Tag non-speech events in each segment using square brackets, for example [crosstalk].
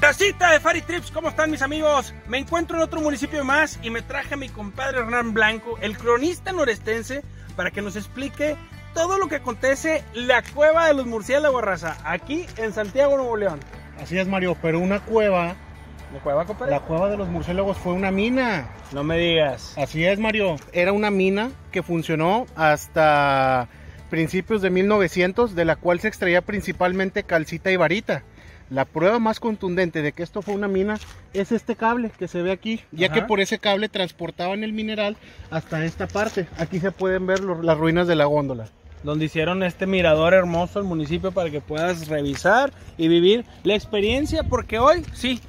Racita de Fari Trips, ¿cómo están mis amigos? Me encuentro en otro municipio más y me traje a mi compadre Hernán Blanco, el cronista norestense, para que nos explique todo lo que acontece la cueva de los murciélagos, raza, aquí en Santiago, Nuevo León. Así es, Mario, pero una cueva, ¿La cueva, compadre? la cueva de los murciélagos fue una mina. No me digas. Así es, Mario. Era una mina que funcionó hasta principios de 1900, de la cual se extraía principalmente calcita y varita. La prueba más contundente de que esto fue una mina es este cable que se ve aquí, ya Ajá. que por ese cable transportaban el mineral hasta esta parte. Aquí se pueden ver las ruinas de la góndola. Donde hicieron este mirador hermoso al municipio para que puedas revisar y vivir la experiencia, porque hoy sí,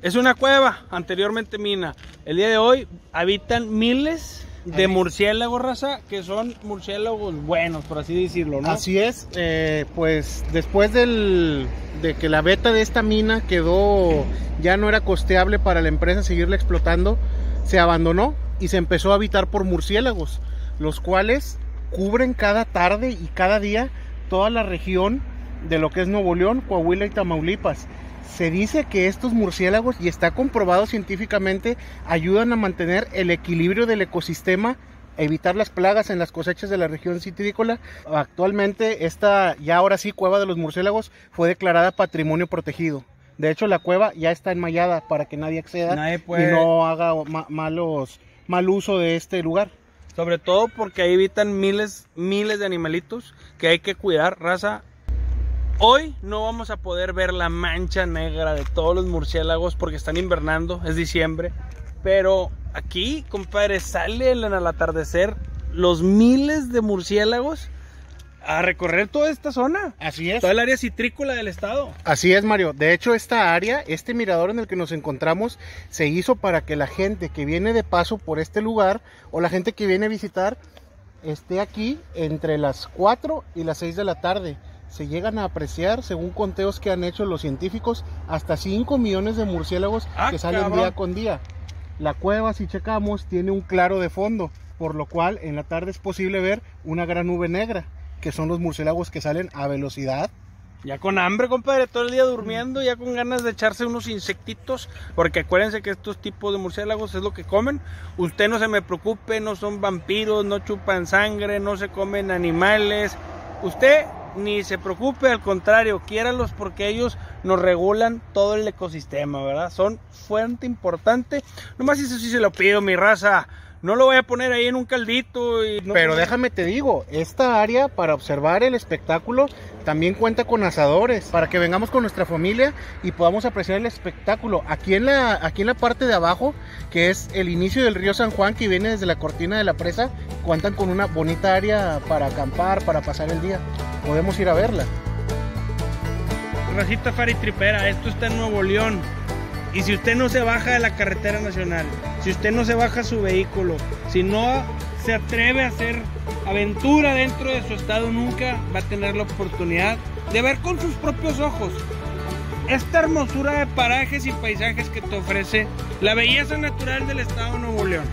es una cueva, anteriormente mina. El día de hoy habitan miles de Ahí. murciélagos, raza, que son murciélagos buenos, por así decirlo, ¿no? Así es, eh, pues después del, de que la beta de esta mina quedó, ya no era costeable para la empresa seguirla explotando, se abandonó y se empezó a habitar por murciélagos, los cuales cubren cada tarde y cada día toda la región de lo que es Nuevo León, Coahuila y Tamaulipas. Se dice que estos murciélagos, y está comprobado científicamente, ayudan a mantener el equilibrio del ecosistema, evitar las plagas en las cosechas de la región citrícola. Actualmente esta, ya ahora sí, cueva de los murciélagos fue declarada patrimonio protegido. De hecho, la cueva ya está enmallada para que nadie acceda Nadie puede- y no haga ma- malos, mal uso de este lugar. Sobre todo porque ahí habitan miles, miles de animalitos que hay que cuidar, raza. Hoy no vamos a poder ver la mancha negra de todos los murciélagos porque están invernando, es diciembre. Pero aquí, compadre, salen al atardecer los miles de murciélagos a recorrer toda esta zona. Así es. Toda el área citrícola del estado. Así es, Mario. De hecho, esta área, este mirador en el que nos encontramos, se hizo para que la gente que viene de paso por este lugar o la gente que viene a visitar esté aquí entre las 4 y las 6 de la tarde. Se llegan a apreciar, según conteos que han hecho los científicos, hasta 5 millones de murciélagos Ah, que salen cabrón. día con día. La cueva, si checamos, tiene un claro de fondo, por lo cual en la tarde es posible ver una gran nube negra, que son los murciélagos que salen a velocidad Ya con hambre, compadre, todo el día durmiendo, ya con ganas de echarse unos insectitos, porque acuérdense que estos tipos de murciélagos es lo que comen. Usted no se me preocupe, no son vampiros, no chupan sangre, no se comen animales. Usted ni se preocupe, al contrario, quiéralos porque ellos nos regulan todo el ecosistema, ¿verdad? Son fuente importante. Nomás eso sí se lo pido, mi raza. No lo voy a poner ahí en un caldito y no- Pero déjame te digo, esta área para observar el espectáculo también cuenta con asadores para que vengamos con nuestra familia y podamos apreciar el espectáculo. Aquí en la aquí en la parte de abajo, que es el inicio del río San Juan que viene desde la cortina de la presa, cuentan con una bonita área para acampar, para pasar el día. Podemos ir a verla. Racita Fari Tripera, esto está en Nuevo León. Y si usted no se baja de la carretera nacional, si usted no se baja su vehículo, si no se atreve a hacer aventura dentro de su estado, nunca va a tener la oportunidad de ver con sus propios ojos esta hermosura de parajes y paisajes que te ofrece la belleza natural del estado Nuevo León.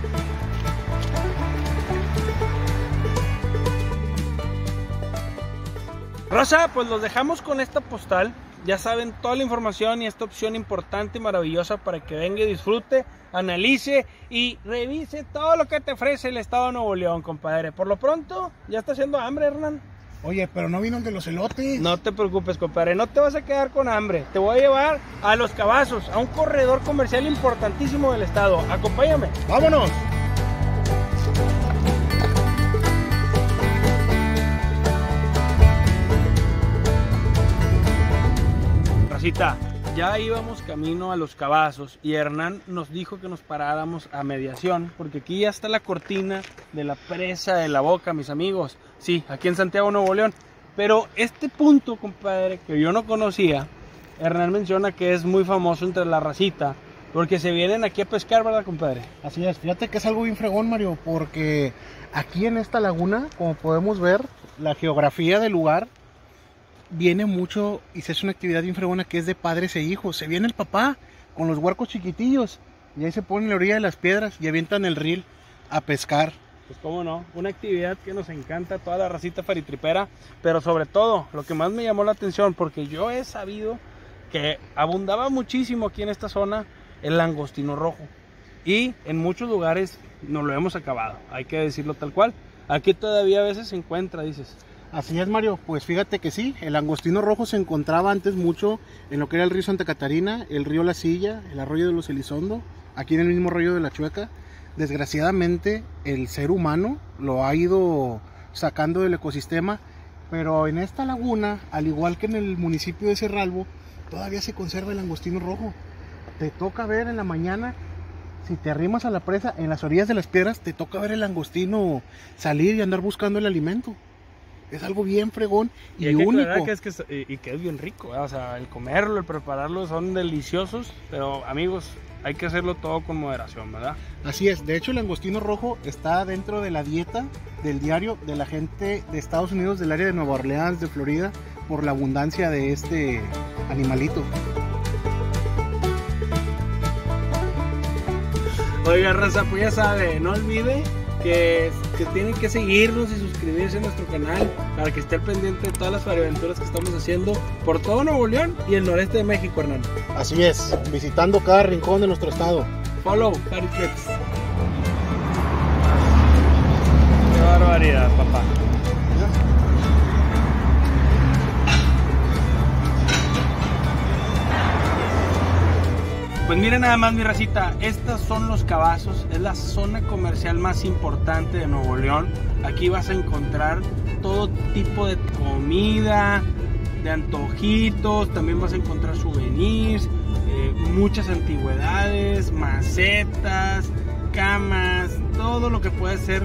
Rosa, pues los dejamos con esta postal. Ya saben toda la información y esta opción importante y maravillosa para que venga y disfrute, analice y revise todo lo que te ofrece el estado de Nuevo León, compadre. Por lo pronto, ya está haciendo hambre, Hernán. Oye, pero no vino de los elotes. No te preocupes, compadre, no te vas a quedar con hambre. Te voy a llevar a Los Cabazos, a un corredor comercial importantísimo del estado. Acompáñame. Vámonos. Ya íbamos camino a Los Cabazos y Hernán nos dijo que nos paráramos a mediación, porque aquí ya está la cortina de la presa de la boca, mis amigos. Sí, aquí en Santiago, Nuevo León. Pero este punto, compadre, que yo no conocía, Hernán menciona que es muy famoso entre la racita, porque se vienen aquí a pescar, ¿verdad, compadre? Así es, fíjate que es algo bien fregón, Mario, porque aquí en esta laguna, como podemos ver, la geografía del lugar viene mucho y se hace una actividad bien fregona que es de padres e hijos. Se viene el papá con los huercos chiquitillos y ahí se pone en la orilla de las piedras y avientan el reel a pescar. Pues cómo no, una actividad que nos encanta toda la racita faritripera, pero sobre todo, lo que más me llamó la atención, porque yo he sabido que abundaba muchísimo aquí en esta zona el langostino rojo. Y en muchos lugares no lo hemos acabado, hay que decirlo tal cual. Aquí todavía a veces se encuentra, dices. Así es, Mario. Pues fíjate que sí, el langostino rojo se encontraba antes mucho en lo que era el río Santa Catarina, el río La Silla, el arroyo de los Elizondo, aquí en el mismo arroyo de la Chueca. Desgraciadamente, el ser humano lo ha ido sacando del ecosistema, pero en esta laguna, al igual que en el municipio de Cerralbo, todavía se conserva el langostino rojo. Te toca ver en la mañana si te arrimas a la presa en las orillas de las piedras, te toca ver el langostino salir y andar buscando el alimento. Es algo bien fregón y, hay que único. que es que es- y y que es bien rico, ¿eh? o sea, el comerlo, el prepararlo son deliciosos, pero amigos, hay que hacerlo todo con moderación, ¿verdad? Así es, de hecho el langostino rojo está dentro de la dieta del diario de la gente de Estados Unidos, del área de Nueva Orleans, de Florida, por la abundancia de este animalito. Oiga, raza, pues ya sabe, no olvide que, que tienen que seguirnos y suscribirse a nuestro canal para que esté al pendiente de todas las aventuras que estamos haciendo por todo Nuevo León y el noreste de México, Hernán. Así es, visitando cada rincón de nuestro estado. Follow, Harry Trips. Qué barbaridad, papá. Pues miren nada más mi racita, estos son los cabazos, es la zona comercial más importante de Nuevo León. Aquí vas a encontrar todo tipo de comida, de antojitos, también vas a encontrar souvenirs, eh, muchas antigüedades, macetas, camas, todo lo que puede ser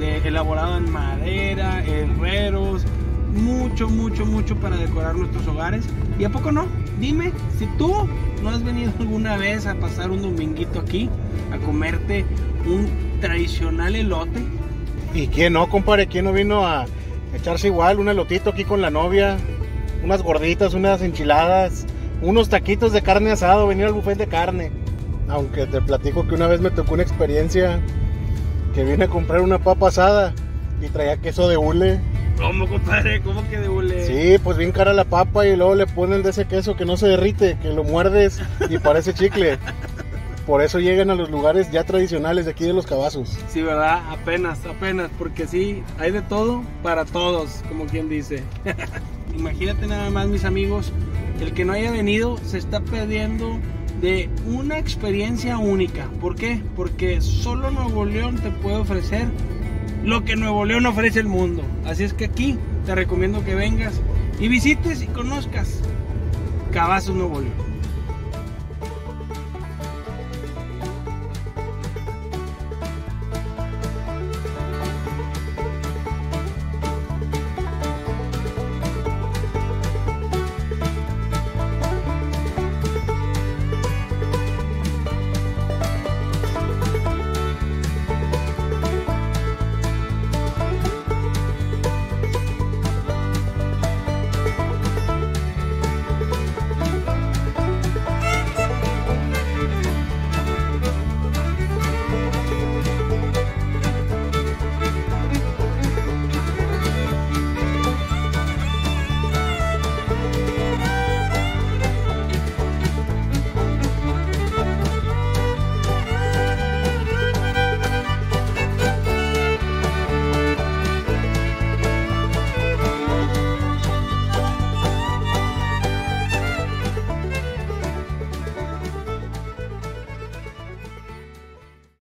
de, elaborado en madera, herreros, mucho, mucho, mucho para decorar nuestros hogares. ¿Y a poco no? Dime, si tú no has venido [laughs] alguna vez a pasar un dominguito aquí, a comerte un tradicional elote, ¿Y quién no, compadre? ¿Quién no vino a echarse igual un elotito aquí con la novia? Unas gorditas, unas enchiladas, unos taquitos de carne asado, venir al buffet de carne. Aunque te platico que una vez me tocó una experiencia que vine a comprar una papa asada y traía queso de hule. ¿Cómo compadre? ¿Cómo que de hule? Sí, pues bien cara la papa y luego le ponen de ese queso que no se derrite, que lo muerdes y parece chicle. Por eso llegan a los lugares ya tradicionales de aquí de los cabazos. Sí, ¿verdad? Apenas, apenas, porque sí, hay de todo para todos, como quien dice. [laughs] Imagínate nada más, mis amigos, el que no haya venido se está perdiendo de una experiencia única. ¿Por qué? Porque solo Nuevo León te puede ofrecer lo que Nuevo León ofrece el mundo. Así es que aquí te recomiendo que vengas y visites y conozcas Cabazos Nuevo León.